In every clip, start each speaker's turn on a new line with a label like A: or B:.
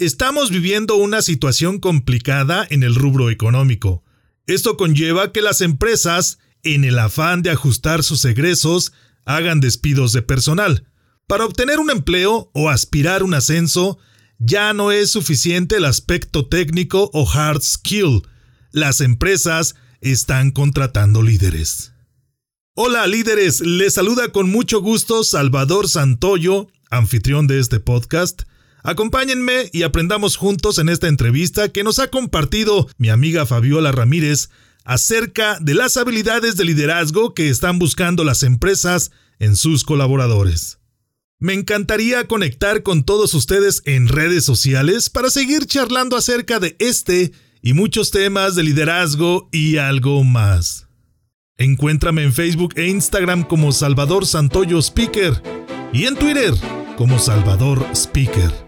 A: Estamos viviendo una situación complicada en el rubro económico. Esto conlleva que las empresas, en el afán de ajustar sus egresos, hagan despidos de personal. Para obtener un empleo o aspirar un ascenso, ya no es suficiente el aspecto técnico o hard skill. Las empresas están contratando líderes. Hola líderes, les saluda con mucho gusto Salvador Santoyo, anfitrión de este podcast. Acompáñenme y aprendamos juntos en esta entrevista que nos ha compartido mi amiga Fabiola Ramírez acerca de las habilidades de liderazgo que están buscando las empresas en sus colaboradores. Me encantaría conectar con todos ustedes en redes sociales para seguir charlando acerca de este y muchos temas de liderazgo y algo más. Encuéntrame en Facebook e Instagram como Salvador Santoyo Speaker y en Twitter como Salvador Speaker.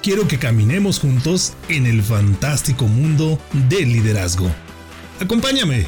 A: Quiero que caminemos juntos en el fantástico mundo del liderazgo. Acompáñame.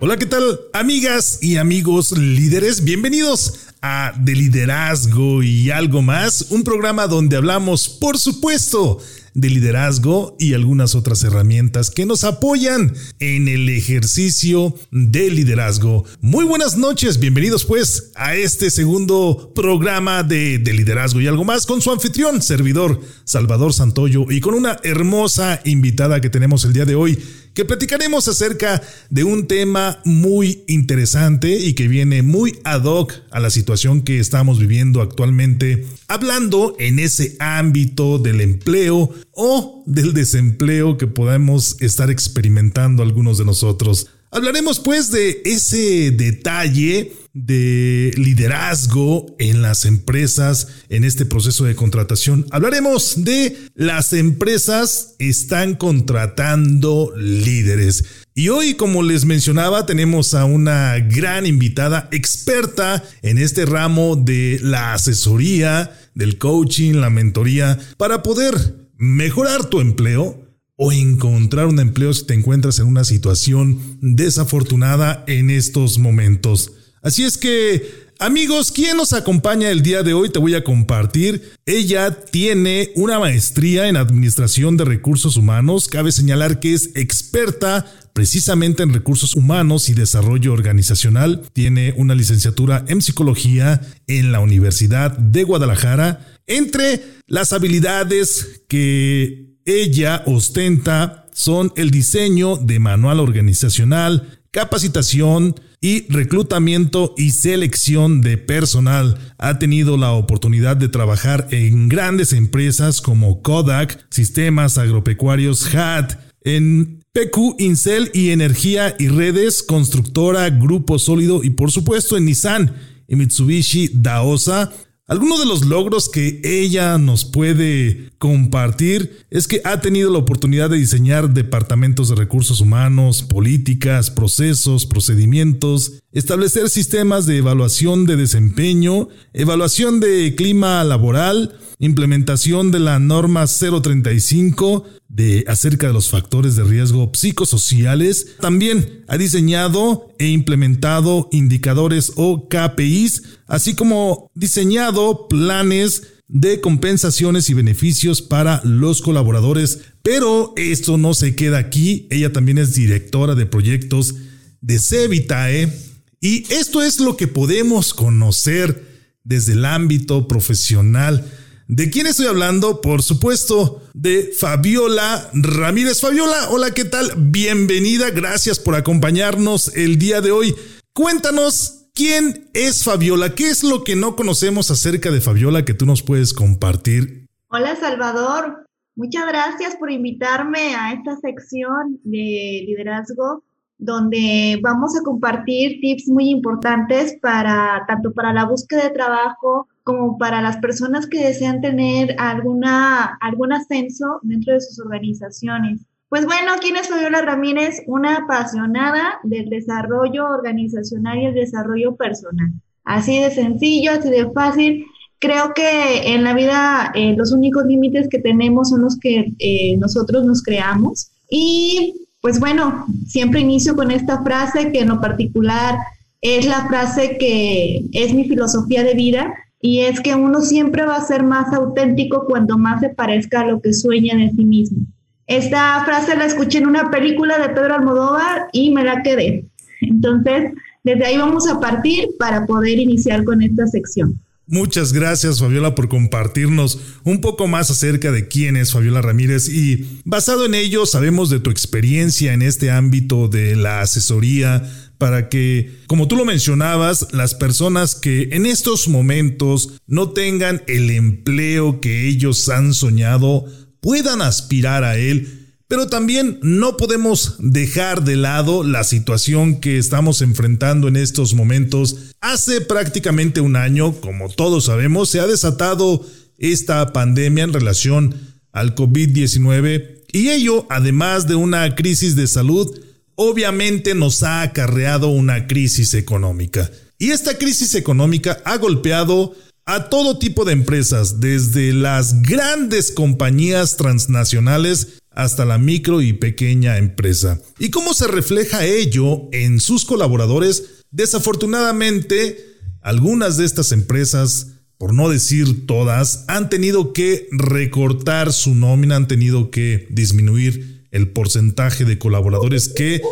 A: Hola, ¿qué tal? Amigas y amigos líderes, bienvenidos a De Liderazgo y algo más, un programa donde hablamos, por supuesto, de liderazgo y algunas otras herramientas que nos apoyan en el ejercicio de liderazgo. Muy buenas noches, bienvenidos pues a este segundo programa de, de liderazgo y algo más con su anfitrión, servidor Salvador Santoyo y con una hermosa invitada que tenemos el día de hoy que platicaremos acerca de un tema muy interesante y que viene muy ad hoc a la situación que estamos viviendo actualmente, hablando en ese ámbito del empleo o del desempleo que podemos estar experimentando algunos de nosotros. Hablaremos pues de ese detalle de liderazgo en las empresas en este proceso de contratación. Hablaremos de las empresas están contratando líderes. Y hoy, como les mencionaba, tenemos a una gran invitada experta en este ramo de la asesoría, del coaching, la mentoría, para poder mejorar tu empleo o encontrar un empleo si te encuentras en una situación desafortunada en estos momentos. Así es que, amigos, ¿quién nos acompaña el día de hoy? Te voy a compartir. Ella tiene una maestría en Administración de Recursos Humanos. Cabe señalar que es experta precisamente en recursos humanos y desarrollo organizacional. Tiene una licenciatura en psicología en la Universidad de Guadalajara. Entre las habilidades que ella ostenta son el diseño de manual organizacional, capacitación y reclutamiento y selección de personal. Ha tenido la oportunidad de trabajar en grandes empresas como Kodak, Sistemas Agropecuarios HAT, en PQ Incel y Energía y Redes, Constructora, Grupo Sólido y por supuesto en Nissan y Mitsubishi Daosa algunos de los logros que ella nos puede compartir es que ha tenido la oportunidad de diseñar departamentos de recursos humanos, políticas, procesos, procedimientos, establecer sistemas de evaluación de desempeño, evaluación de clima laboral, implementación de la norma 035 de acerca de los factores de riesgo psicosociales. También ha diseñado e implementado indicadores o KPIs, así como diseñado planes de compensaciones y beneficios para los colaboradores. Pero esto no se queda aquí. Ella también es directora de proyectos de Cevitae. Y esto es lo que podemos conocer desde el ámbito profesional ¿De quién estoy hablando? Por supuesto, de Fabiola Ramírez. Fabiola, hola, ¿qué tal? Bienvenida, gracias por acompañarnos el día de hoy. Cuéntanos quién es Fabiola, qué es lo que no conocemos acerca de Fabiola que tú nos puedes compartir.
B: Hola Salvador, muchas gracias por invitarme a esta sección de liderazgo donde vamos a compartir tips muy importantes para tanto para la búsqueda de trabajo como para las personas que desean tener alguna, algún ascenso dentro de sus organizaciones. Pues bueno, ¿quién es Fabiola Ramírez? Una apasionada del desarrollo organizacional y el desarrollo personal. Así de sencillo, así de fácil. Creo que en la vida eh, los únicos límites que tenemos son los que eh, nosotros nos creamos. Y pues bueno, siempre inicio con esta frase que en lo particular es la frase que es mi filosofía de vida y es que uno siempre va a ser más auténtico cuando más se parezca a lo que sueña de sí mismo. Esta frase la escuché en una película de Pedro Almodóvar y me la quedé. Entonces, desde ahí vamos a partir para poder iniciar con esta sección.
A: Muchas gracias Fabiola por compartirnos un poco más acerca de quién es Fabiola Ramírez y basado en ello sabemos de tu experiencia en este ámbito de la asesoría para que, como tú lo mencionabas, las personas que en estos momentos no tengan el empleo que ellos han soñado puedan aspirar a él pero también no podemos dejar de lado la situación que estamos enfrentando en estos momentos. Hace prácticamente un año, como todos sabemos, se ha desatado esta pandemia en relación al COVID-19 y ello, además de una crisis de salud, obviamente nos ha acarreado una crisis económica. Y esta crisis económica ha golpeado a todo tipo de empresas, desde las grandes compañías transnacionales hasta la micro y pequeña empresa. ¿Y cómo se refleja ello en sus colaboradores? Desafortunadamente, algunas de estas empresas, por no decir todas, han tenido que recortar su nómina, han tenido que disminuir el porcentaje de colaboradores que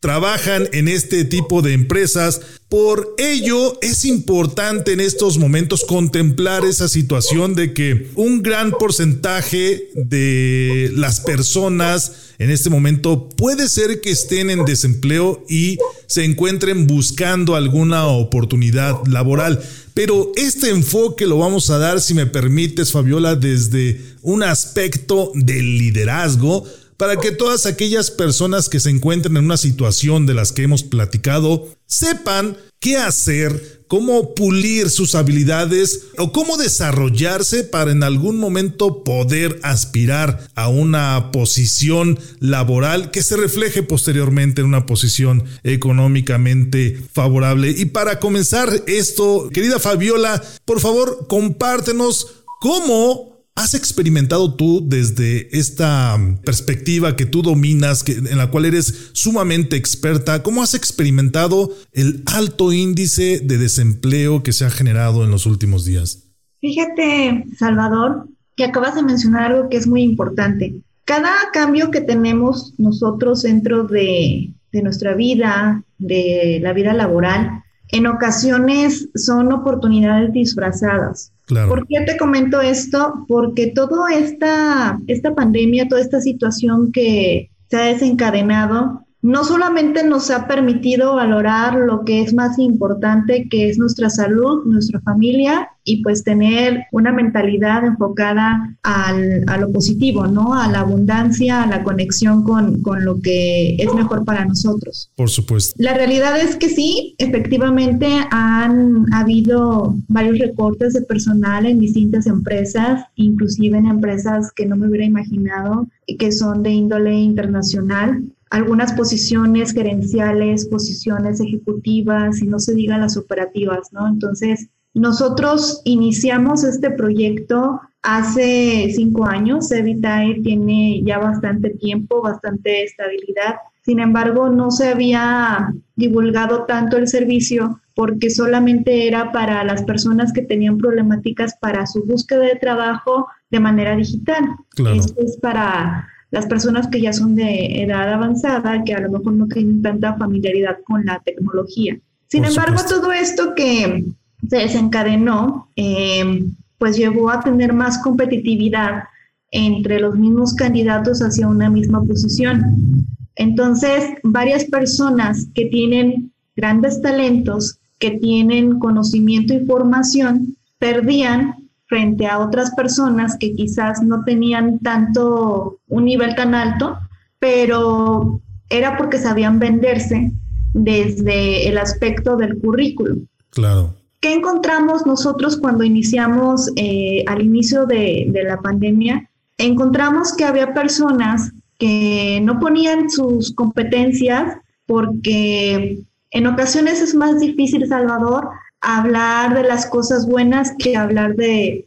A: trabajan en este tipo de empresas. Por ello es importante en estos momentos contemplar esa situación de que un gran porcentaje de las personas en este momento puede ser que estén en desempleo y se encuentren buscando alguna oportunidad laboral. Pero este enfoque lo vamos a dar, si me permites, Fabiola, desde un aspecto del liderazgo para que todas aquellas personas que se encuentren en una situación de las que hemos platicado sepan qué hacer, cómo pulir sus habilidades o cómo desarrollarse para en algún momento poder aspirar a una posición laboral que se refleje posteriormente en una posición económicamente favorable. Y para comenzar esto, querida Fabiola, por favor, compártenos cómo ¿Has experimentado tú desde esta perspectiva que tú dominas, que, en la cual eres sumamente experta, cómo has experimentado el alto índice de desempleo que se ha generado en los últimos días?
B: Fíjate, Salvador, que acabas de mencionar algo que es muy importante. Cada cambio que tenemos nosotros dentro de, de nuestra vida, de la vida laboral, en ocasiones son oportunidades disfrazadas. ¿Por qué te comento esto? Porque toda esta, esta pandemia, toda esta situación que se ha desencadenado, no solamente nos ha permitido valorar lo que es más importante, que es nuestra salud, nuestra familia y pues tener una mentalidad enfocada al, a lo positivo, ¿no? A la abundancia, a la conexión con, con lo que es mejor para nosotros.
A: Por supuesto.
B: La realidad es que sí, efectivamente han habido varios recortes de personal en distintas empresas, inclusive en empresas que no me hubiera imaginado que son de índole internacional algunas posiciones gerenciales, posiciones ejecutivas y no se diga las operativas, ¿no? Entonces, nosotros iniciamos este proyecto hace cinco años. Evitae tiene ya bastante tiempo, bastante estabilidad. Sin embargo, no se había divulgado tanto el servicio porque solamente era para las personas que tenían problemáticas para su búsqueda de trabajo de manera digital.
A: Claro.
B: Esto es para las personas que ya son de edad avanzada, que a lo mejor no tienen tanta familiaridad con la tecnología. Sin embargo, todo esto que se desencadenó, eh, pues llevó a tener más competitividad entre los mismos candidatos hacia una misma posición. Entonces, varias personas que tienen grandes talentos, que tienen conocimiento y formación, perdían frente a otras personas que quizás no tenían tanto un nivel tan alto, pero era porque sabían venderse desde el aspecto del currículum.
A: Claro.
B: ¿Qué encontramos nosotros cuando iniciamos eh, al inicio de, de la pandemia? Encontramos que había personas que no ponían sus competencias porque en ocasiones es más difícil, Salvador, hablar de las cosas buenas que hablar de,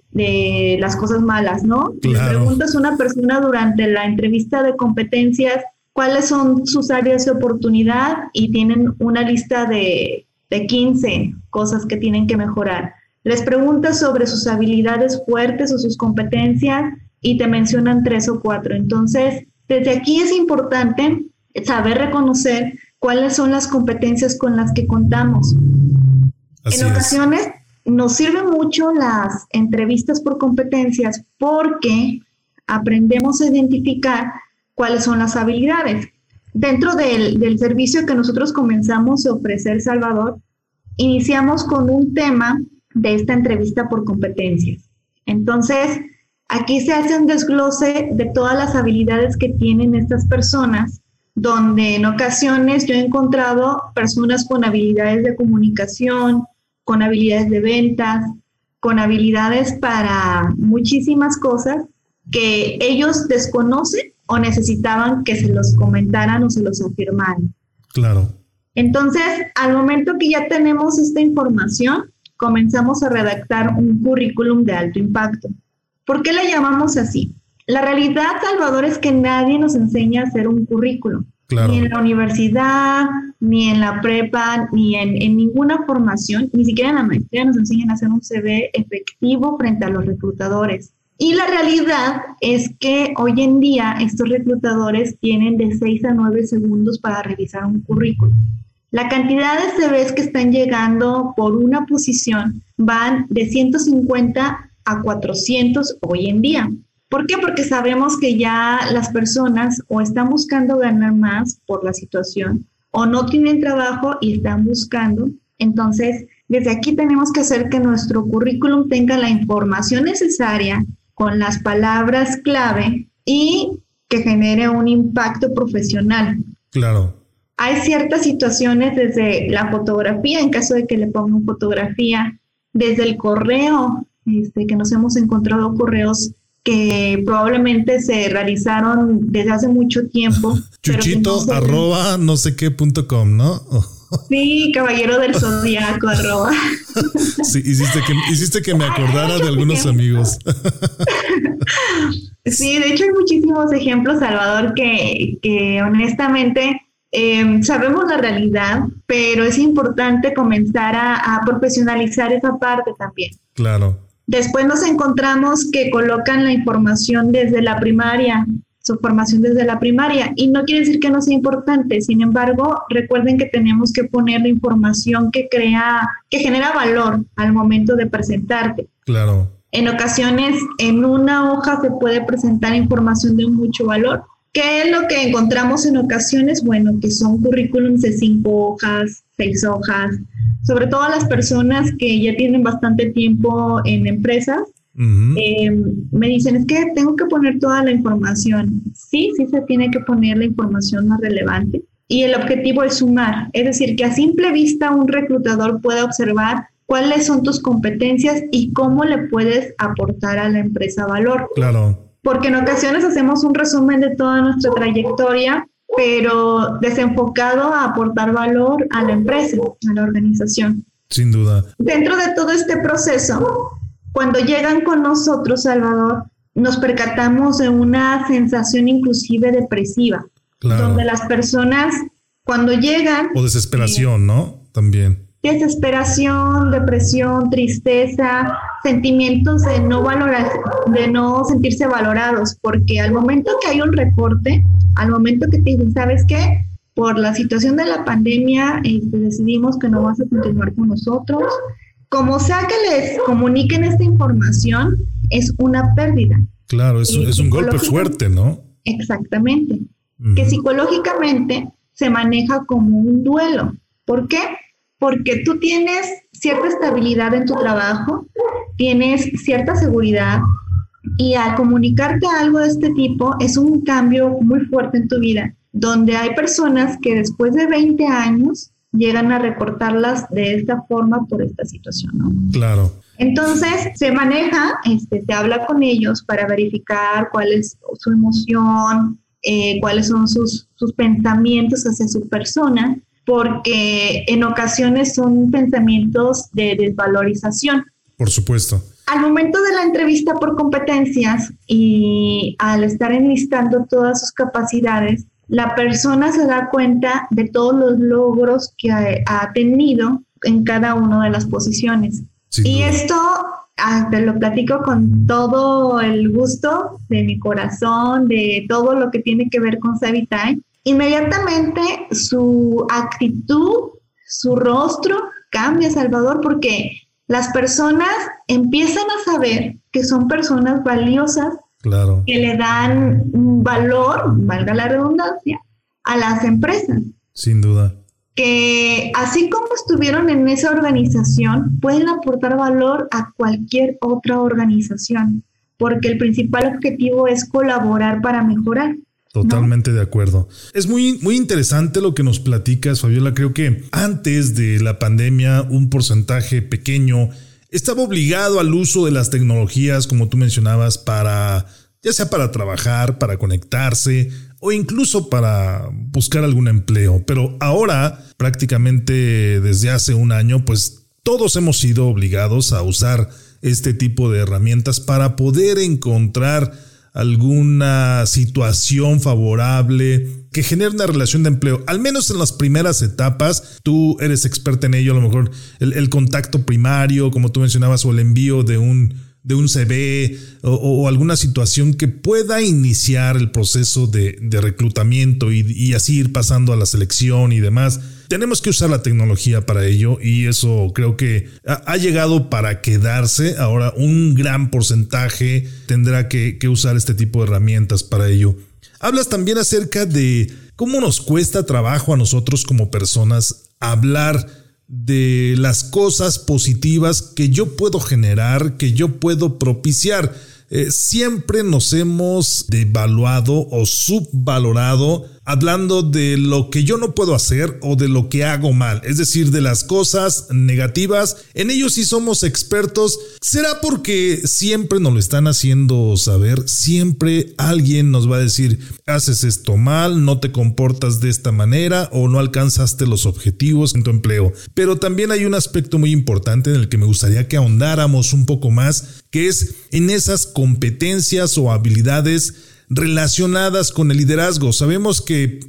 B: las cosas malas, ¿no? Le preguntas a una persona durante la entrevista de competencias cuáles son sus áreas de oportunidad y tienen una lista de, de 15 cosas que tienen que mejorar. Les preguntas sobre sus habilidades fuertes o sus competencias y te mencionan tres o cuatro. Entonces, desde aquí es importante saber reconocer cuáles son las competencias con las que contamos en ocasiones nos sirven mucho las entrevistas por competencias porque aprendemos a identificar cuáles son las habilidades. Dentro del, del servicio que nosotros comenzamos a ofrecer, Salvador, iniciamos con un tema de esta entrevista por competencias. Entonces, aquí se hace un desglose de todas las habilidades que tienen estas personas, donde en ocasiones yo he encontrado personas con habilidades de comunicación, con habilidades de ventas, con habilidades para muchísimas cosas que ellos desconocen o necesitaban que se los comentaran o se los afirmaran.
A: Claro.
B: Entonces, al momento que ya tenemos esta información, comenzamos a redactar un currículum de alto impacto. ¿Por qué le llamamos así? La realidad, Salvador, es que nadie nos enseña a hacer un currículum. Ni en la universidad, ni en la prepa, ni en, ninguna formación, ni siquiera en la maestría nos enseñan a hacer un CV efectivo frente a los reclutadores. Y la realidad es que hoy en día estos reclutadores tienen de 6 a 9 segundos para revisar un currículum. La cantidad de CVs que están llegando por una posición van de 150 a 400 hoy en día. ¿Por qué? Porque sabemos que ya las personas o están buscando ganar más por la situación o no tienen trabajo y están buscando. Entonces, desde aquí tenemos que hacer que nuestro currículum tenga la información necesaria con las palabras clave y que genere un impacto profesional.
A: Claro.
B: Hay ciertas situaciones desde la fotografía, en caso de que le pongan fotografía, desde el correo, este, que nos hemos encontrado correos que probablemente se realizaron desde hace mucho tiempo.
A: Chuchito arroba no sé qué punto com, ¿no?
B: Sí, caballero del zodiaco arroba.
A: Sí, hiciste que, hiciste que me acordara de algunos amigos.
B: Sí, de hecho hay muchísimos ejemplos, Salvador, que, que honestamente em, sabemos la realidad, pero es importante comenzar a, a profesionalizar esa parte también.
A: Claro.
B: Después nos encontramos que colocan la información desde la primaria, su formación desde la primaria, y no quiere decir que no sea importante, sin embargo, recuerden que tenemos que poner la información que crea, que genera valor al momento de presentarte.
A: Claro.
B: En ocasiones, en una hoja se puede presentar información de mucho valor. ¿Qué es lo que encontramos en ocasiones? Bueno, que son currículums de cinco hojas, seis hojas, sobre todo a las personas que ya tienen bastante tiempo en empresas, eh, me dicen, es que tengo que poner toda la información. Sí, sí se tiene que poner la información más relevante. Y el objetivo es sumar, es decir, que a simple vista un reclutador pueda observar cuáles son tus competencias y cómo le puedes aportar a la empresa valor.
A: Claro.
B: Porque en ocasiones hacemos un resumen de toda nuestra trayectoria pero desenfocado a aportar valor a la empresa, a la organización.
A: Sin duda.
B: Dentro de todo este proceso, cuando llegan con nosotros, Salvador, nos percatamos de una sensación inclusive depresiva, donde las personas cuando llegan...
A: O desesperación, ¿no? También.
B: Desesperación, depresión, tristeza, sentimientos de no valorar, de no sentirse valorados, porque al momento que hay un recorte, al momento que te dicen, ¿sabes qué? Por la situación de la pandemia este, decidimos que no vas a continuar con nosotros, como sea que les comuniquen esta información, es una pérdida.
A: Claro, es, es un golpe fuerte, ¿no?
B: Exactamente. Que psicológicamente se maneja como un duelo. ¿Por qué? Porque tú tienes cierta estabilidad en tu trabajo, tienes cierta seguridad y al comunicarte algo de este tipo es un cambio muy fuerte en tu vida, donde hay personas que después de 20 años llegan a recortarlas de esta forma por esta situación, ¿no?
A: Claro.
B: Entonces se maneja, este, se habla con ellos para verificar cuál es su emoción, eh, cuáles son sus, sus pensamientos hacia su persona, porque en ocasiones son pensamientos de desvalorización.
A: Por supuesto.
B: Al momento de la entrevista por competencias y al estar enlistando todas sus capacidades, la persona se da cuenta de todos los logros que ha, tenido en cada una de las posiciones. y esto ah, te lo platico con todo el gusto de mi corazón, de todo lo que tiene que ver con Savitime. Inmediatamente su actitud, su rostro cambia, Salvador, porque las personas empiezan a saber que son personas valiosas
A: Claro.
B: Que le dan valor, valga la redundancia, a las empresas.
A: Sin duda.
B: Que así como estuvieron en esa organización, pueden aportar valor a cualquier otra organización, porque el principal objetivo es colaborar para mejorar.
A: Totalmente de acuerdo. Es muy, muy interesante lo que nos platicas, Fabiola. Creo que antes de la pandemia, un porcentaje pequeño estaba obligado al uso de las tecnologías, como tú mencionabas, para, ya sea para trabajar, para conectarse o incluso para buscar algún empleo. Pero ahora, prácticamente desde hace un año, pues todos hemos sido obligados a usar este tipo de herramientas para poder encontrar alguna situación favorable que genere una relación de empleo, al menos en las primeras etapas, tú eres experta en ello, a lo mejor el, contacto primario, como tú mencionabas, o el envío de un, de un CV o, alguna situación que pueda iniciar el proceso de, reclutamiento y, y, así ir pasando a la selección y demás. Tenemos que usar la tecnología para ello y eso creo que ha, llegado para quedarse. Ahora un gran porcentaje tendrá que, usar este tipo de herramientas para ello. Hablas también acerca de cómo nos cuesta trabajo a nosotros como personas hablar de las cosas positivas que yo puedo generar, que yo puedo propiciar. Eh, siempre nos hemos devaluado o subvalorado hablando de lo que yo no puedo hacer o de lo que hago mal, es decir, de las cosas negativas. En ello sí somos expertos. ¿Será porque siempre nos lo están haciendo saber? Siempre alguien nos va a decir, haces esto mal, no te comportas de esta manera o no alcanzaste los objetivos en tu empleo. Pero también hay un aspecto muy importante en el que me gustaría que ahondáramos un poco más, que es en esas competencias o habilidades relacionadas con el liderazgo. Sabemos que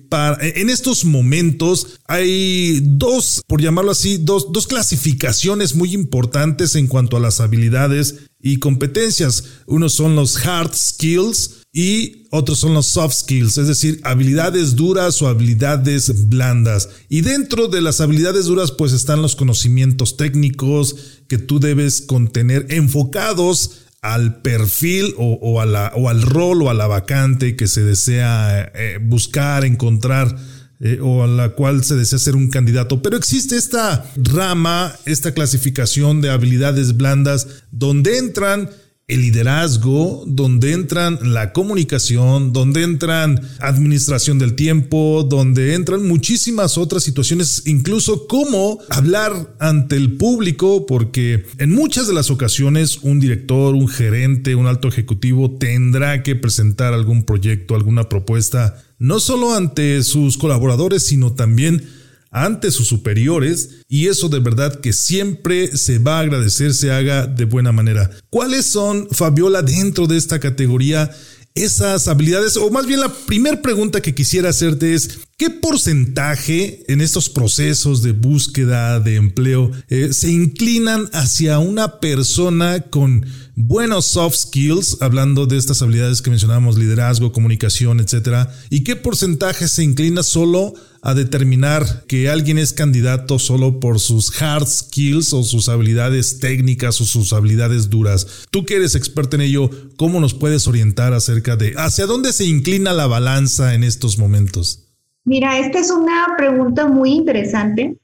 A: en estos momentos hay dos, por llamarlo así, dos, dos clasificaciones muy importantes en cuanto a las habilidades y competencias. Unos son los hard skills y otros son los soft skills, es decir, habilidades duras o habilidades blandas. Y dentro de las habilidades duras pues están los conocimientos técnicos que tú debes contener enfocados al perfil o, a la, o, al rol o a la vacante que se desea eh, buscar, encontrar eh, o a la cual se desea ser un candidato. Pero existe esta rama, esta clasificación de habilidades blandas donde entran el liderazgo, donde entran la comunicación, donde entran administración del tiempo, donde entran muchísimas otras situaciones, incluso cómo hablar ante el público, porque en muchas de las ocasiones un director, un gerente, un alto ejecutivo tendrá que presentar algún proyecto, alguna propuesta, no solo ante sus colaboradores, sino también ante sus superiores y eso de verdad que siempre se va a agradecer se haga de buena manera. ¿Cuáles son, Fabiola, dentro de esta categoría? esas habilidades, o más bien la primera pregunta que quisiera hacerte es, ¿qué porcentaje en estos procesos de búsqueda de empleo eh, se inclinan hacia una persona con buenos soft skills, hablando de estas habilidades que mencionábamos, liderazgo, comunicación, etcétera? ¿Y qué porcentaje se inclina solo a determinar que alguien es candidato solo por sus hard skills o sus habilidades técnicas o sus habilidades duras? Tú que eres experto en ello, ¿cómo nos puedes orientar acerca de hacia dónde se inclina la balanza en estos momentos?
B: Mira, esta es una pregunta muy interesante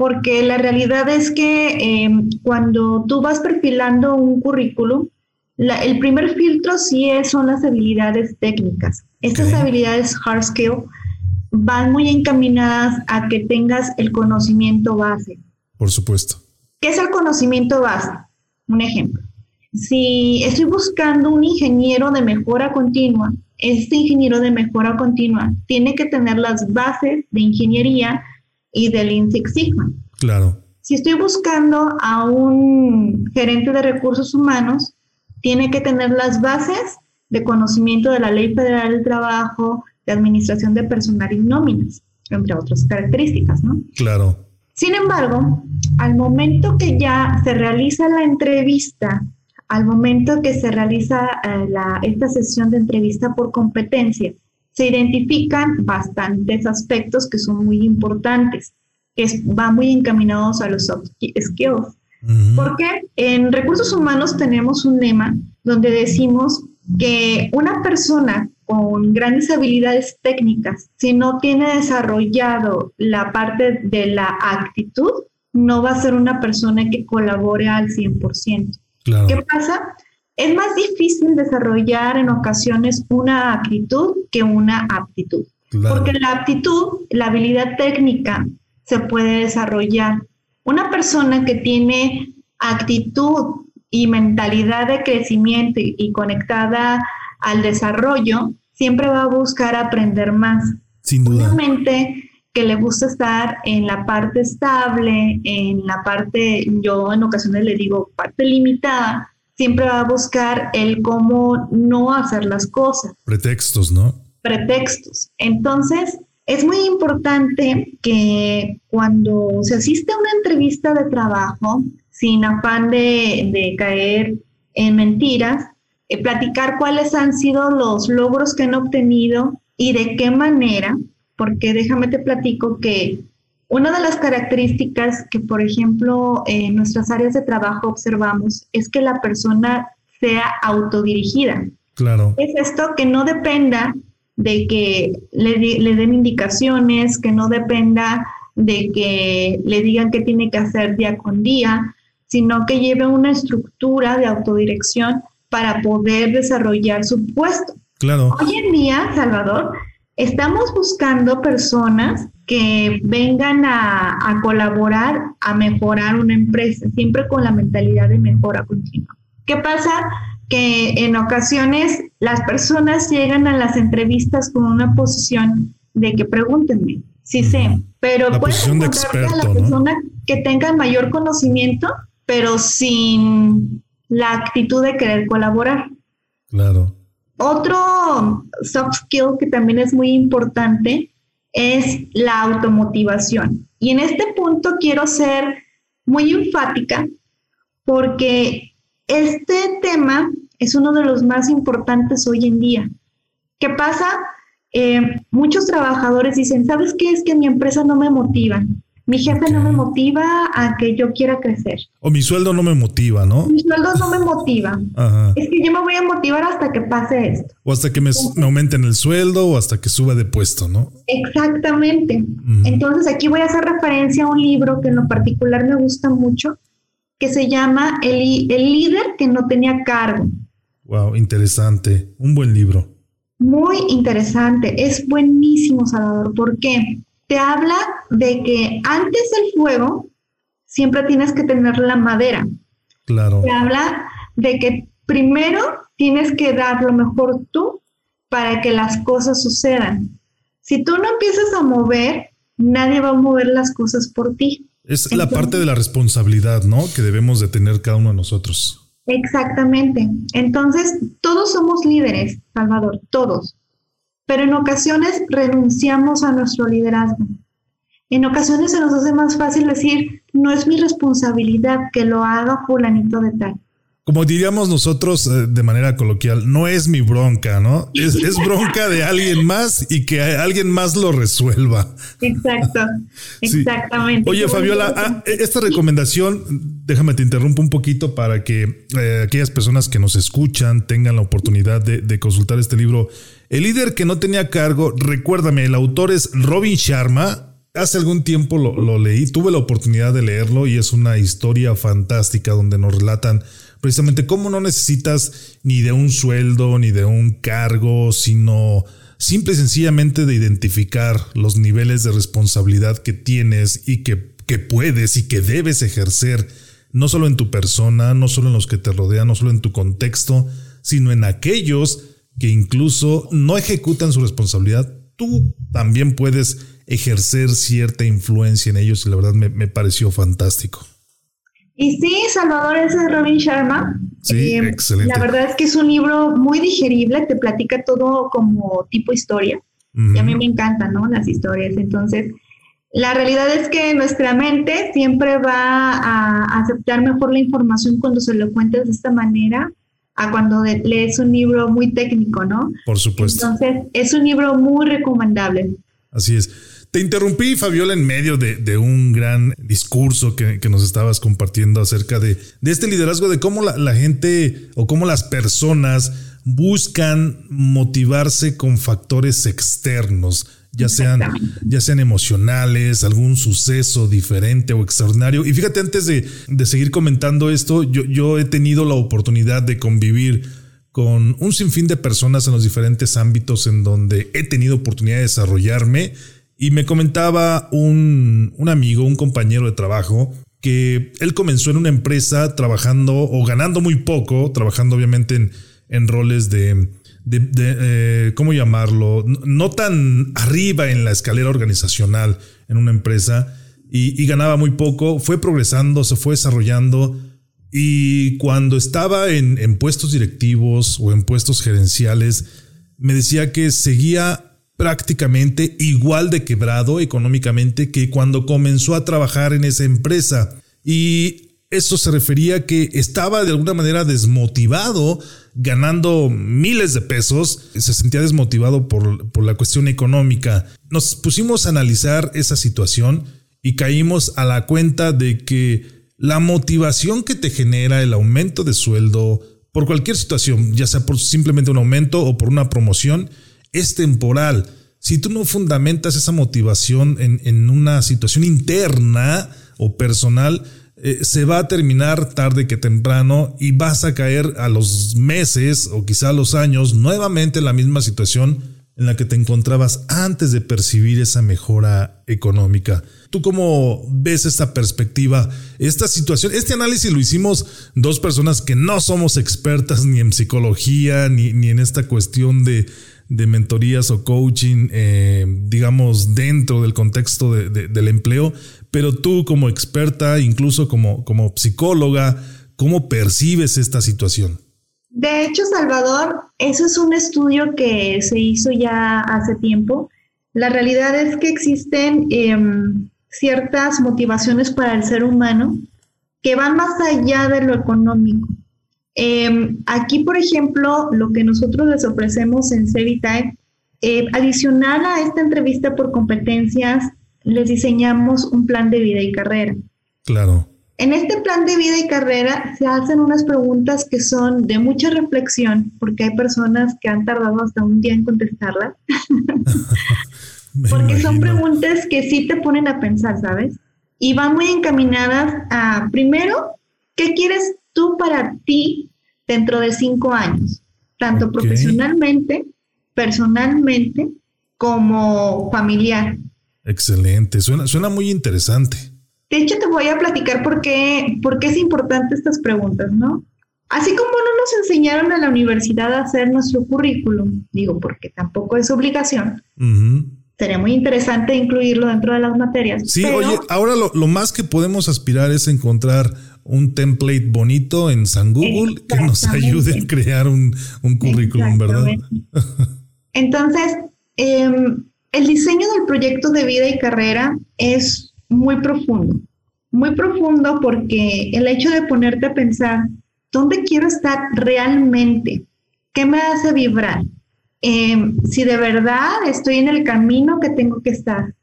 B: porque la realidad es que em, cuando tú vas perfilando un currículum, el primer filtro sí es, son las habilidades técnicas. Estas habilidades hard skill van muy encaminadas a que tengas el conocimiento base.
A: Por supuesto.
B: ¿Qué es el conocimiento base? Un ejemplo. Si estoy buscando un ingeniero de mejora continua, este ingeniero de mejora continua tiene que tener las bases de ingeniería y del Lean Six Sigma.
A: Claro.
B: Si estoy buscando a un gerente de recursos humanos, tiene que tener las bases de conocimiento de la Ley Federal del Trabajo, de Administración de Personal y Nóminas, entre otras características, ¿no?
A: Claro.
B: Sin embargo, al momento que ya se realiza la entrevista, al momento que se realiza eh, esta sesión de entrevista por competencia, se identifican bastantes aspectos que son muy importantes, que van muy encaminados a los soft skills. Porque en recursos humanos tenemos un lema donde decimos que una persona con grandes habilidades técnicas, si no tiene desarrollado la parte de la actitud, no va a ser una persona que colabore al 100%. ¿Qué pasa? Es más difícil desarrollar en ocasiones una actitud que una aptitud. Porque la aptitud, la habilidad técnica, se puede desarrollar. Una persona que tiene actitud y mentalidad de crecimiento y, conectada al desarrollo, siempre va a buscar aprender más.
A: Sin duda.
B: Obviamente que le gusta estar en la parte estable, en la parte, yo en ocasiones le digo parte limitada, siempre va a buscar el cómo no hacer las cosas.
A: Pretextos, ¿no?
B: Pretextos. Entonces, es muy importante que cuando se asiste a una entrevista de trabajo, sin afán de, caer en mentiras, eh, platicar cuáles han sido los logros que han obtenido y de qué manera, porque déjame te platico que una de las características que, por ejemplo, en nuestras áreas de trabajo observamos es que la persona sea autodirigida.
A: Claro.
B: Es esto que no dependa de que le, le den indicaciones, que no dependa de que le digan qué tiene que hacer día con día, sino que lleve una estructura de autodirección para poder desarrollar su puesto.
A: Claro.
B: Hoy en día, Salvador, estamos buscando personas que vengan a, colaborar, a mejorar una empresa, siempre con la mentalidad de mejora continua. ¿Qué pasa? Que en ocasiones las personas llegan a las entrevistas con una posición de que pregúntenme, sí sé, pero
A: la posición de experto,
B: a la persona que tenga mayor conocimiento, pero sin la actitud de querer colaborar.
A: Claro.
B: Otro soft skill que también es muy importante es la automotivación. Y en este punto quiero ser muy enfática porque este tema es uno de los más importantes hoy en día. ¿Qué pasa? Eh, muchos trabajadores dicen, ¿sabes qué? Es que mi empresa no me motiva. Mi jefe no me motiva a que yo quiera crecer.
A: O mi sueldo no me motiva, ¿no?
B: Mi sueldo no me motiva. Es que yo me voy a motivar hasta que pase esto.
A: O hasta que me, aumenten el sueldo o hasta que suba de puesto, ¿no?
B: Exactamente. Entonces aquí voy a hacer referencia a un libro que en lo particular me gusta mucho, que se llama El, el líder que no tenía cargo.
A: Wow, interesante. Un buen libro.
B: Muy interesante. Es buenísimo, Salvador. ¿Por qué? Te habla de que antes del fuego siempre tienes que tener la madera.
A: Claro.
B: Te habla de que primero tienes que dar lo mejor tú para que las cosas sucedan. Si tú no empiezas a mover, nadie va a mover las cosas por ti.
A: Es la parte de la responsabilidad, ¿no? Que debemos de tener cada uno de nosotros.
B: Exactamente. Entonces, todos somos líderes, Salvador, todos pero en ocasiones renunciamos a nuestro liderazgo. En ocasiones se nos hace más fácil decir, no es mi responsabilidad que lo haga fulanito de tal.
A: como diríamos nosotros eh, de manera coloquial, no es mi bronca, ¿no? Es, bronca de alguien más y que alguien más lo resuelva.
B: Exacto, exactamente.
A: Oye, Fabiola, ah, esta recomendación, déjame te interrumpo un poquito para que eh, aquellas personas que nos escuchan tengan la oportunidad de, consultar este libro. El líder que no tenía cargo, recuérdame, el autor es Robin Sharma. Hace algún tiempo lo, leí, tuve la oportunidad de leerlo y es una historia fantástica donde nos relatan precisamente cómo no necesitas ni de un sueldo, ni de un cargo, sino simple y sencillamente de identificar los niveles de responsabilidad que tienes y que, que puedes y que debes ejercer, no solo en tu persona, no solo en los que te rodean, no solo en tu contexto, sino en aquellos que incluso no ejecutan su responsabilidad, tú también puedes ejercer cierta influencia en ellos y la verdad me, me pareció fantástico.
B: Y sí, Salvador, ese es Robin Sharma.
A: Sí, eh, excelente.
B: La verdad es que es un libro muy digerible, te platica todo como tipo historia. Y a mí me encantan, ¿no? Las historias. Entonces, la realidad es que nuestra mente siempre va a aceptar mejor la información cuando se lo cuentas de esta manera a cuando lees un libro muy técnico, ¿no?
A: Por supuesto.
B: Entonces, es un libro muy recomendable.
A: Así es. Te interrumpí, Fabiola, en medio de, un gran discurso que, nos estabas compartiendo acerca de, este liderazgo, de cómo la, gente o cómo las personas buscan motivarse con factores externos, ya sean, ya sean emocionales, algún suceso diferente o extraordinario. Y fíjate, antes de, seguir comentando esto, yo, yo he tenido la oportunidad de convivir con un sinfín de personas en los diferentes ámbitos en donde he tenido oportunidad de desarrollarme y me comentaba un, amigo, un compañero de trabajo, que él comenzó en una empresa trabajando o ganando muy poco, trabajando obviamente en, roles de, eh, ¿cómo llamarlo? No, tan arriba en la escalera organizacional en una empresa y, ganaba muy poco, fue progresando, se fue desarrollando y cuando estaba en, en puestos directivos o en puestos gerenciales, me decía que seguía prácticamente igual de quebrado económicamente que cuando comenzó a trabajar en esa empresa. Y eso se refería a que estaba de alguna manera desmotivado, ganando miles de pesos, se sentía desmotivado por, por la cuestión económica. Nos pusimos a analizar esa situación y caímos a la cuenta de que la motivación que te genera el aumento de sueldo por cualquier situación, ya sea por simplemente un aumento o por una promoción, es temporal. Si tú no fundamentas esa motivación en, una situación interna o personal, eh, se va a terminar tarde que temprano y vas a caer a los meses o quizá a los años nuevamente en la misma situación en la que te encontrabas antes de percibir esa mejora económica. ¿Tú cómo ves esta perspectiva, esta situación? Este análisis lo hicimos dos personas que no somos expertas ni en psicología ni, ni en esta cuestión de, de mentorías o coaching, eh, digamos, dentro del contexto del empleo, pero tú como experta, incluso como, como psicóloga, ¿cómo percibes esta situación?
B: De hecho, Salvador, eso es un estudio que se hizo ya hace tiempo. La realidad es que existen em, ciertas motivaciones para el ser humano que van más allá de lo económico. Em, aquí, por ejemplo, lo que nosotros les ofrecemos en Cevitae, eh, adicional a esta entrevista por competencias, les diseñamos un plan de vida y carrera.
A: Claro.
B: En este plan de vida y carrera se hacen unas preguntas que son de mucha reflexión, porque hay personas que han tardado hasta un día en contestarlas. porque son preguntas que sí te ponen a pensar, ¿sabes? Y van muy encaminadas a, primero, ¿qué quieres tú para ti dentro de cinco años? Tanto profesionalmente, personalmente, como familiar.
A: Excelente, suena, suena muy interesante.
B: De hecho, te voy a platicar por qué, por qué es importante estas preguntas, ¿no? Así como no nos enseñaron en la universidad a hacer nuestro currículum, digo, porque tampoco es obligación, sería muy interesante incluirlo dentro de las materias.
A: Sí, oye, ahora lo, lo, más que podemos aspirar es encontrar un template bonito en San Google que nos ayude a crear un, currículum, ¿verdad?
B: Entonces, em, el diseño del proyecto de vida y carrera es muy profundo, muy profundo porque el hecho de ponerte a pensar ¿Dónde quiero estar realmente? ¿Qué me hace vibrar? Em, si de verdad estoy en el camino que tengo que estar,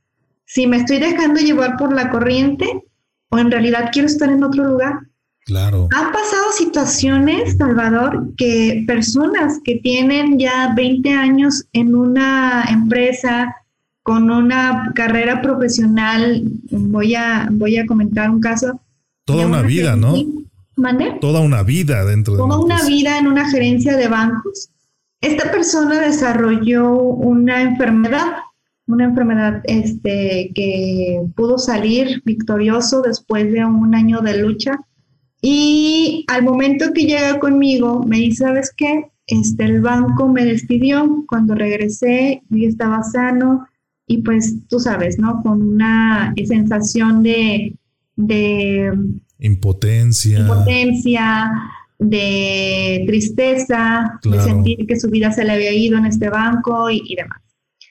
B: si me estoy dejando llevar por la corriente o en realidad quiero estar en otro lugar.
A: Claro.
B: Han pasado situaciones, Salvador, que personas que tienen ya 20 años en una empresa con una carrera profesional, voy a, voy a comentar un caso.
A: Toda una, vida, ¿no? Toda una vida dentro
B: de Toda una vida en una gerencia de bancos. Esta persona desarrolló una enfermedad, una enfermedad este, que pudo salir victorioso después de un año de lucha y al momento que llega conmigo, me dice, ¿sabes qué? Este, el banco me despidió. Cuando regresé, yo estaba sano y pues tú sabes, ¿no? Con una sensación de... de
A: impotencia.
B: Impotencia, de tristeza, de sentir que su vida se le había ido en este banco y, y demás.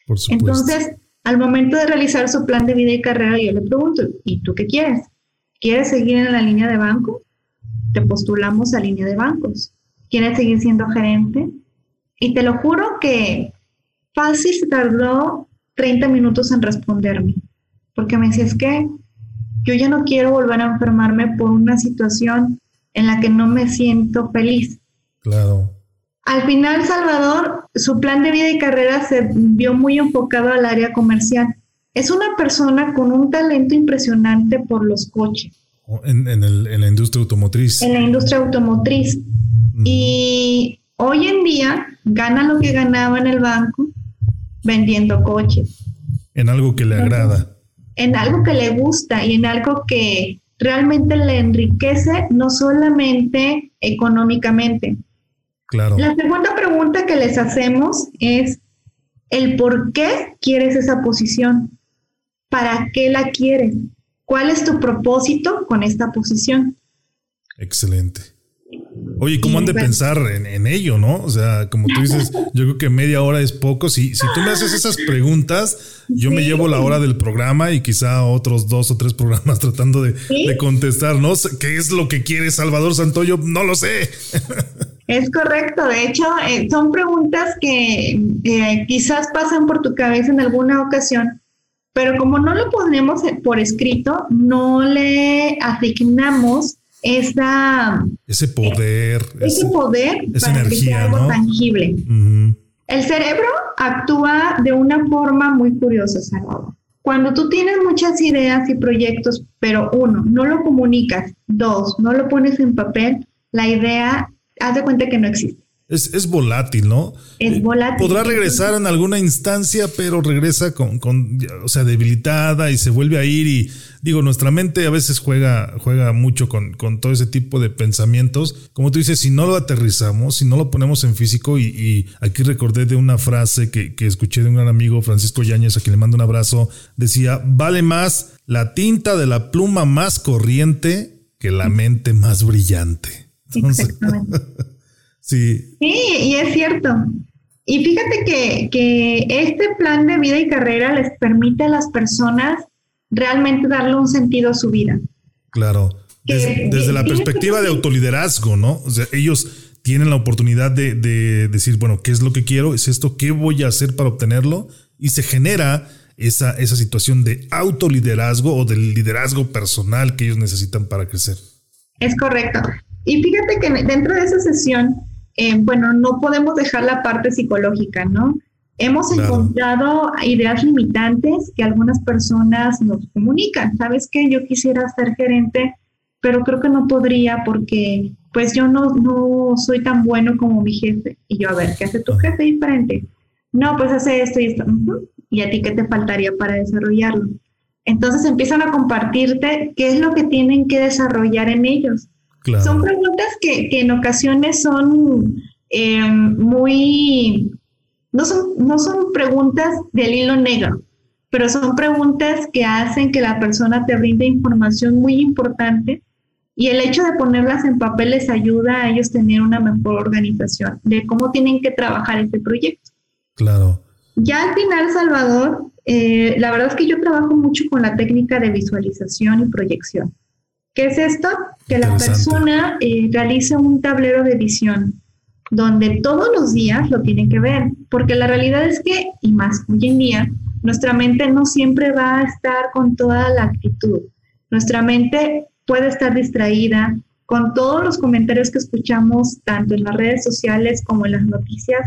B: Por Entonces, al momento de realizar su plan de vida y carrera, yo le pregunto, ¿y tú qué quieres? ¿Quieres seguir en la línea de banco? Te postulamos a línea de bancos. ¿Quieres seguir siendo gerente? Y te lo juro que fácil se tardó 30 minutos en responderme, porque me decía, es que yo ya no quiero volver a enfermarme por una situación en la que no me siento feliz.
A: Claro.
B: Al final, Salvador, su plan de vida y carrera se vio muy enfocado al área comercial. Es una persona con un talento impresionante por los coches
A: en, en, la industria automotriz.
B: En la industria automotriz. Y hoy en día gana lo que ganaba en el banco vendiendo coches.
A: En algo que le agrada.
B: En algo que le gusta y en algo que realmente le enriquece, no solamente económicamente.
A: Claro.
B: La segunda pregunta que les hacemos es el por qué quieres esa posición. ¿Para qué la quieres? ¿Cuál es tu propósito con esta posición?
A: Excelente. Oye, ¿cómo han de pensar en, ello, no? O sea, como tú dices, yo creo que media hora es poco. Si, si tú me haces esas preguntas, yo me llevo la hora del programa y quizá otros dos o tres programas tratando de, contestar, ¿no? ¿Qué es lo que quiere Salvador Santoyo? No lo sé.
B: Es correcto. De hecho, eh, son preguntas que eh, quizás pasan por tu cabeza en alguna ocasión, pero como no lo ponemos por escrito, no le asignamos esa,
A: ese poder,
B: ese, poder
A: esa energía, algo
B: tangible. El cerebro actúa de una forma muy curiosa, Salvador. Cuando tú tienes muchas ideas y proyectos, pero uno, no lo comunicas, dos, no lo pones en papel, la idea, haz de cuenta que no existe.
A: Es, volátil, ¿no?
B: Es eh, volátil.
A: Podrá regresar en alguna instancia, pero regresa con, con, o sea, debilitada y se vuelve a ir. Y digo, nuestra mente a veces juega, juega mucho con, con todo ese tipo de pensamientos. Como tú dices, si no lo aterrizamos, si no lo ponemos en físico, y, aquí recordé de una frase que, que escuché de un gran amigo, Francisco Yáñez, a quien le mando un abrazo, decía, vale más la tinta de la pluma más corriente que la mente más brillante.
B: Exactamente.
A: Sí.
B: Sí, y es cierto. Y fíjate que, este plan de vida y carrera les permite a las personas realmente darle un sentido a su vida.
A: Claro. desde la perspectiva de autoliderazgo, ¿no? O sea, ellos tienen la oportunidad de, de, decir, bueno, ¿qué es lo que quiero? ¿Es esto? ¿Qué voy a hacer para obtenerlo? Y se genera esa, esa situación de autoliderazgo o del liderazgo personal que ellos necesitan para crecer.
B: Es correcto. Y fíjate que dentro de esa sesión eh, bueno, no podemos dejar la parte psicológica, ¿no? Hemos encontrado ideas limitantes que algunas personas nos comunican. ¿Sabes qué? Yo quisiera ser gerente, pero creo que no podría porque pues yo no, no soy tan bueno como mi jefe. Y yo, a ver, ¿qué hace tu jefe diferente? No, pues hace esto y esto. ¿Y a ti qué te faltaría para desarrollarlo? Entonces empiezan a compartirte qué es lo que tienen que desarrollar en ellos. Son preguntas que, en ocasiones son eh, muy, no son, no son preguntas del hilo negro, pero son preguntas que hacen que la persona te brinde información muy importante y el hecho de ponerlas en papel les ayuda a ellos tener una mejor organización de cómo tienen que trabajar este proyecto.
A: Claro.
B: Ya al final, Salvador, eh, la verdad es que yo trabajo mucho con la técnica de visualización y proyección. ¿Qué es esto? Que la persona eh, realice un tablero de visión donde todos los días lo tiene que ver, porque la realidad es que, y más hoy en día, nuestra mente no siempre va a estar con toda la actitud. Nuestra mente puede estar distraída con todos los comentarios que escuchamos, tanto en las redes sociales como en las noticias,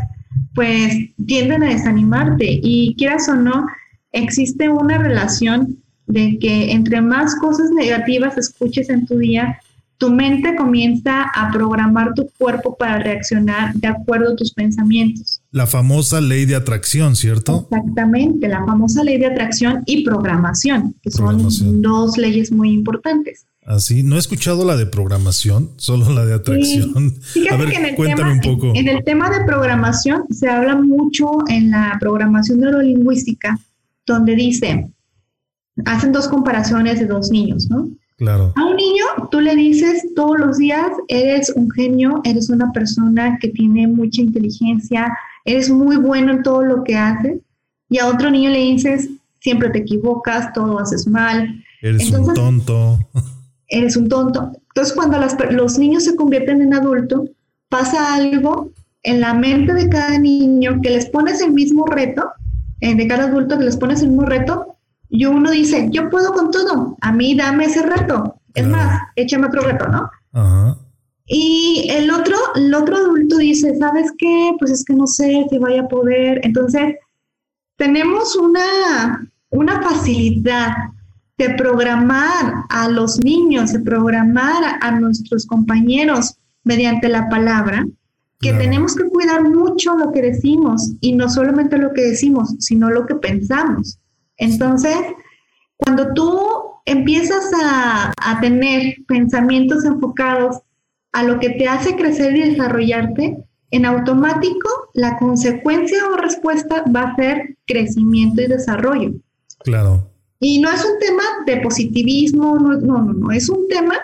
B: pues tienden a desanimarte y quieras o no, existe una relación de que entre más cosas negativas escuches en tu día, tu mente comienza a programar tu cuerpo para reaccionar de acuerdo a tus pensamientos.
A: La famosa ley de atracción, ¿cierto?
B: Exactamente, la famosa ley de atracción y programación, que son dos leyes muy importantes.
A: Así, no he escuchado la de programación, solo la de atracción. A ver, cuéntame un poco.
B: En, el tema de programación se habla mucho en la programación neurolingüística, donde dice, hacen dos comparaciones de dos niños, ¿no?
A: Claro.
B: A un niño tú le dices todos los días, eres un genio, eres una persona que tiene mucha inteligencia, eres muy bueno en todo lo que haces. Y a otro niño le dices, siempre te equivocas, todo haces mal.
A: Eres un tonto.
B: Eres un tonto. Entonces cuando los niños se convierten en adultos, pasa algo en la mente de cada niño que les pones el mismo reto, eh, de cada adulto que les pones el mismo reto, y uno dice, yo puedo con todo, a mí dame ese reto. Es más, échame otro reto, ¿no? Y el otro, el otro adulto dice, ¿sabes qué? Pues es que no sé si vaya a poder. Entonces, tenemos una, una facilidad de programar a los niños, de programar a, nuestros compañeros mediante la palabra, que tenemos que cuidar mucho lo que decimos y no solamente lo que decimos, sino lo que pensamos. Entonces, cuando tú empiezas a, tener pensamientos enfocados a lo que te hace crecer y desarrollarte, en automático la consecuencia o respuesta va a ser crecimiento y desarrollo.
A: Claro.
B: Y no es un tema de positivismo, no, no, no, es un tema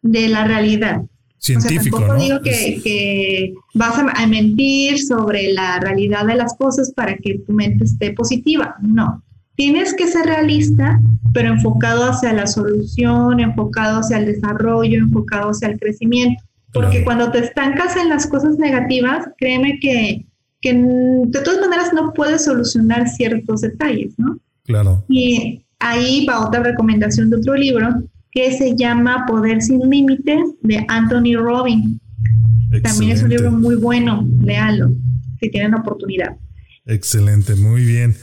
B: de la realidad.
A: Científico,
B: o digo que, que vas a mentir sobre la realidad de las cosas para que tu mente esté positiva. No. Tienes que ser realista, pero enfocado hacia la solución, enfocado hacia el desarrollo, enfocado hacia el crecimiento. Porque cuando te estancas en las cosas negativas, créeme que, que de todas maneras no puedes solucionar ciertos detalles, ¿no?
A: Claro.
B: Y ahí va otra recomendación de otro libro que se llama Poder sin Límites de Anthony Robbins. También es un libro muy bueno, léalo, si tienen oportunidad.
A: Excelente, muy bien.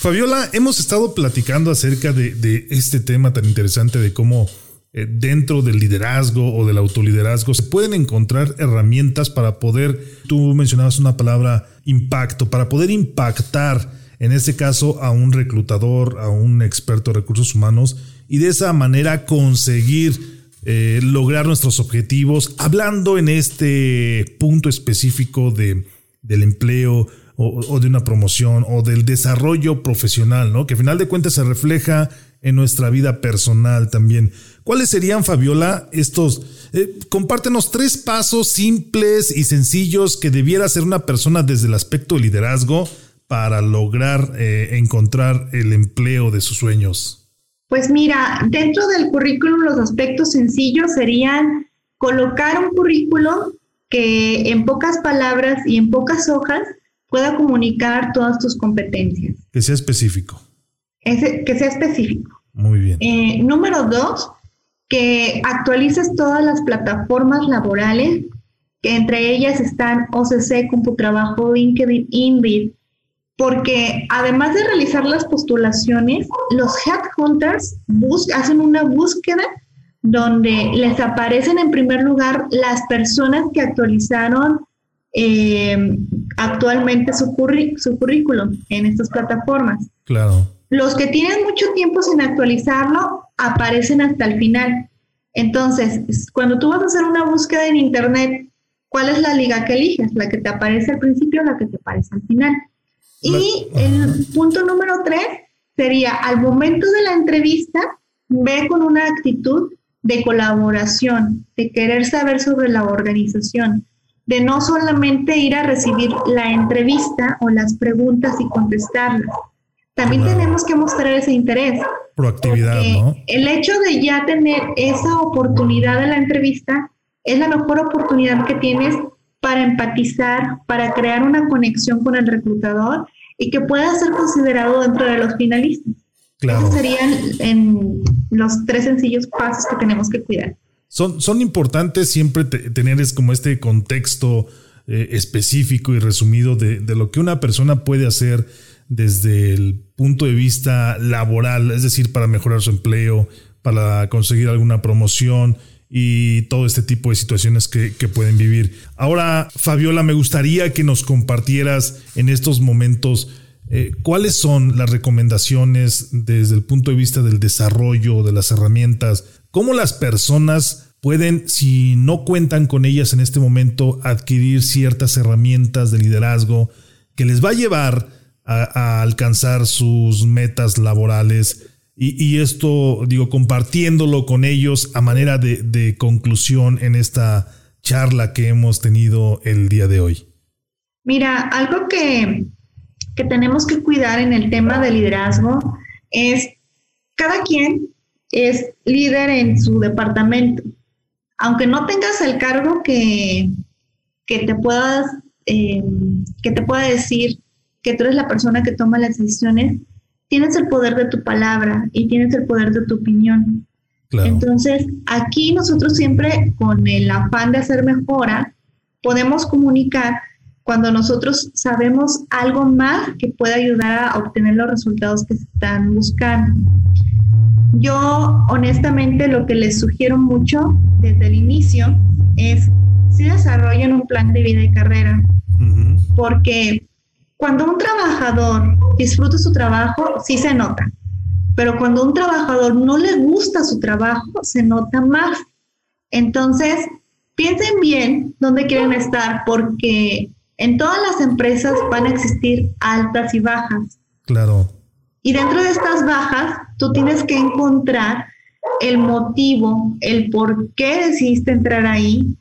A: Fabiola, hemos estado platicando acerca de, este tema tan interesante de cómo eh, dentro del liderazgo o del autoliderazgo se pueden encontrar herramientas para poder, tú mencionabas una palabra, impacto, para poder impactar, en este caso, a un reclutador, a un experto de recursos humanos y de esa manera conseguir eh, lograr nuestros objetivos, hablando en este punto específico de, del empleo, o, de una promoción o del desarrollo profesional, ¿no? Que al final de cuentas se refleja en nuestra vida personal también. ¿Cuáles serían, Fabiola, estos? Eh, compártenos tres pasos simples y sencillos que debiera hacer una persona desde el aspecto de liderazgo para lograr eh, encontrar el empleo de sus sueños.
B: Pues mira, dentro del currículum los aspectos sencillos serían colocar un currículum que en pocas palabras y en pocas hojas pueda comunicar todas tus competencias.
A: Que sea específico.
B: que sea específico.
A: Muy bien.
B: Eh, número dos, que actualices todas las plataformas laborales, que entre ellas están OCC, CompuTrabajo, LinkedIn, Invid, porque además de realizar las postulaciones, los headhunters hacen una búsqueda donde les aparecen en primer lugar las personas que actualizaron eh, actualmente su, su currículum en estas plataformas.
A: Claro.
B: Los que tienen mucho tiempo sin actualizarlo aparecen hasta el final. Entonces, cuando tú vas a hacer una búsqueda en Internet, ¿cuál es la liga que eliges? ¿La que te aparece al principio o la que te aparece al final? Y el punto número tres sería, al momento de la entrevista, ve con una actitud de colaboración, de querer saber sobre la organización, de no solamente ir a recibir la entrevista o las preguntas y contestarlas, también tenemos que mostrar ese interés.
A: Proactividad, ¿no?
B: El hecho de ya tener esa oportunidad de la entrevista es la mejor oportunidad que tienes para empatizar, para crear una conexión con el reclutador y que pueda ser considerado dentro de los finalistas. Claro. Esos serían en los tres sencillos pasos que tenemos que cuidar.
A: Son, son importantes siempre tener es como este contexto eh, específico y resumido de, de, lo que una persona puede hacer desde el punto de vista laboral, es decir, para mejorar su empleo, para conseguir alguna promoción y todo este tipo de situaciones que, que, pueden vivir. Ahora, Fabiola, me gustaría que nos compartieras en estos momentos eh, cuáles son las recomendaciones desde el punto de vista del desarrollo de las herramientas, cómo las personas pueden, si no cuentan con ellas en este momento, adquirir ciertas herramientas de liderazgo que les va a llevar a, alcanzar sus metas laborales. Y, esto, digo, compartiéndolo con ellos a manera de, conclusión en esta charla que hemos tenido el día de hoy.
B: Mira, algo que, que tenemos que cuidar en el tema de liderazgo es cada quien es líder en su departamento. Aunque no tengas el cargo que, que te puedas, eh, que te pueda decir que tú eres la persona que toma las decisiones, tienes el poder de tu palabra y tienes el poder de tu opinión. Entonces, aquí nosotros siempre, con el afán de hacer mejora, podemos comunicar cuando nosotros sabemos algo más que pueda ayudar a obtener los resultados que se están buscando. Yo, honestamente, lo que les sugiero mucho desde el inicio es si desarrollen un plan de vida y carrera, porque cuando un trabajador disfruta su trabajo, sí se nota, pero cuando un trabajador no le gusta su trabajo, se nota más. Entonces, piensen bien dónde quieren estar, porque en todas las empresas van a existir altas y bajas.
A: Claro.
B: Y dentro de estas bajas, tú tienes que encontrar el motivo, el por qué decidiste entrar ahí,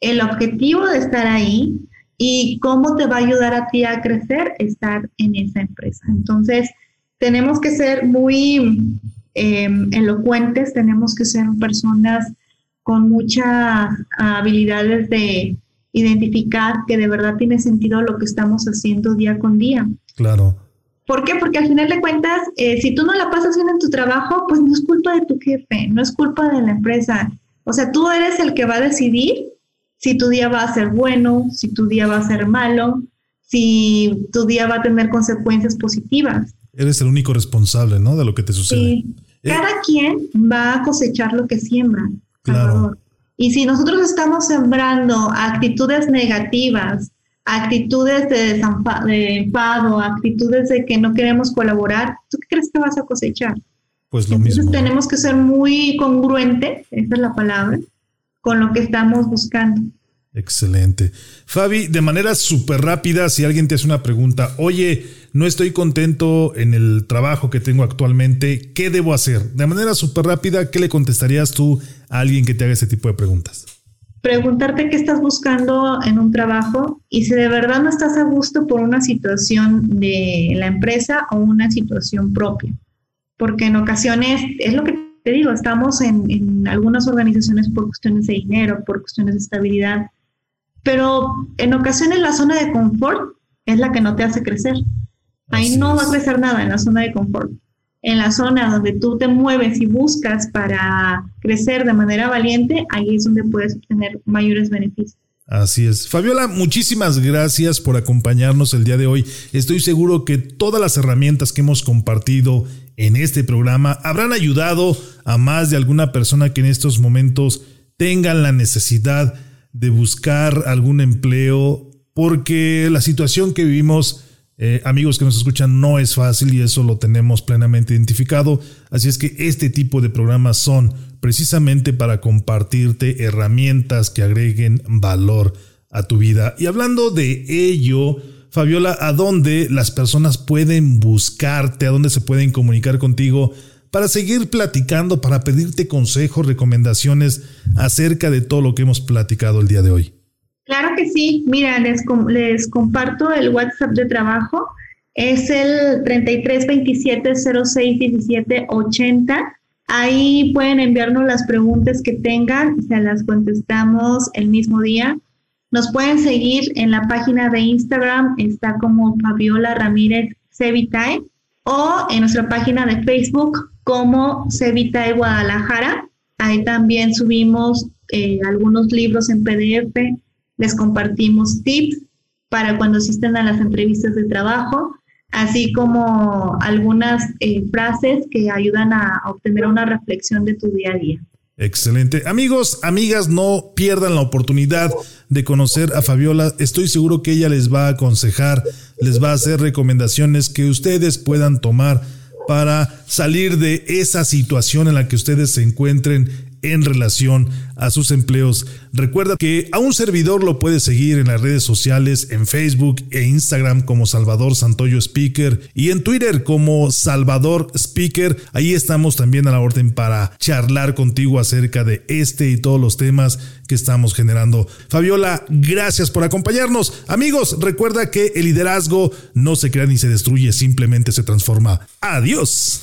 B: el objetivo de estar ahí y cómo te va a ayudar a ti a crecer estar en esa empresa. Entonces, tenemos que ser muy em, elocuentes, tenemos que ser personas con muchas habilidades de identificar que de verdad tiene sentido lo que estamos haciendo día con día.
A: Claro.
B: ¿Por qué? Porque al final de cuentas, eh, si tú no la pasas bien en tu trabajo, pues no es culpa de tu jefe, no es culpa de la empresa. O sea, tú eres el que va a decidir si tu día va a ser bueno, si tu día va a ser malo, si tu día va a tener consecuencias positivas.
A: Eres el único responsable, ¿no? De lo que te sucede. Sí.
B: Eh, Cada quien va a cosechar lo que siembra.
A: Claro.
B: Y si nosotros estamos sembrando actitudes negativas, actitudes de, de enfado, actitudes de que no queremos colaborar, ¿tú qué crees que vas a cosechar?
A: Pues lo Entonces
B: tenemos que ser muy congruentes, esa es la palabra, con lo que estamos buscando.
A: Excelente. Fabi, de manera súper rápida, si alguien te hace una pregunta, oye, no estoy contento en el trabajo que tengo actualmente, ¿qué debo hacer? De manera súper rápida, ¿qué le contestarías tú a alguien que te haga ese tipo de preguntas?
B: Preguntarte qué estás buscando en un trabajo y si de verdad no estás a gusto por una situación de la empresa o una situación propia. Porque en ocasiones es lo que te digo, estamos en, algunas organizaciones por cuestiones de dinero, por cuestiones de estabilidad, pero en ocasiones la zona de confort es la que no te hace crecer. Ahí no va a crecer nada en la zona de confort. En la zona donde tú te mueves y buscas para crecer de manera valiente, ahí es donde puedes obtener mayores beneficios.
A: Así es. Fabiola, muchísimas gracias por acompañarnos el día de hoy. Estoy seguro que todas las herramientas que hemos compartido en este programa habrán ayudado a más de alguna persona que en estos momentos tengan la necesidad de buscar algún empleo, porque la situación que vivimos, eh, amigos que nos escuchan, no es fácil y eso lo tenemos plenamente identificado. Así es que este tipo de programas son precisamente para compartirte herramientas que agreguen valor a tu vida. Y hablando de ello, Fabiola, ¿a dónde las personas pueden buscarte? ¿A dónde se pueden comunicar contigo para seguir platicando, para pedirte consejos, recomendaciones acerca de todo lo que hemos platicado el día de hoy?
B: Claro que sí. Mira, les, comparto el WhatsApp de trabajo. es el 33 27 06 17 80. Ahí pueden enviarnos las preguntas que tengan, se las contestamos el mismo día. Nos pueden seguir en la página de Instagram, está como Fabiola Ramírez Cevitae, o en nuestra página de Facebook como Cevitae Guadalajara. Ahí también subimos eh, algunos libros en PDF, les compartimos tips para cuando asisten a las entrevistas de trabajo así como algunas eh, frases que ayudan a obtener una reflexión de tu día a día.
A: Excelente. Amigos, amigas, no pierdan la oportunidad de conocer a Fabiola. Estoy seguro que ella les va a aconsejar, les va a hacer recomendaciones que ustedes puedan tomar para salir de esa situación en la que ustedes se encuentren en relación a sus empleos. Recuerda que a un servidor lo puedes seguir en las redes sociales, en Facebook e Instagram como Salvador Santoyo Speaker y en Twitter como Salvador Speaker. Ahí estamos también a la orden para charlar contigo acerca de este y todos los temas que estamos generando. Fabiola, gracias por acompañarnos. Amigos, recuerda que el liderazgo no se crea ni se destruye, simplemente se transforma. Adiós.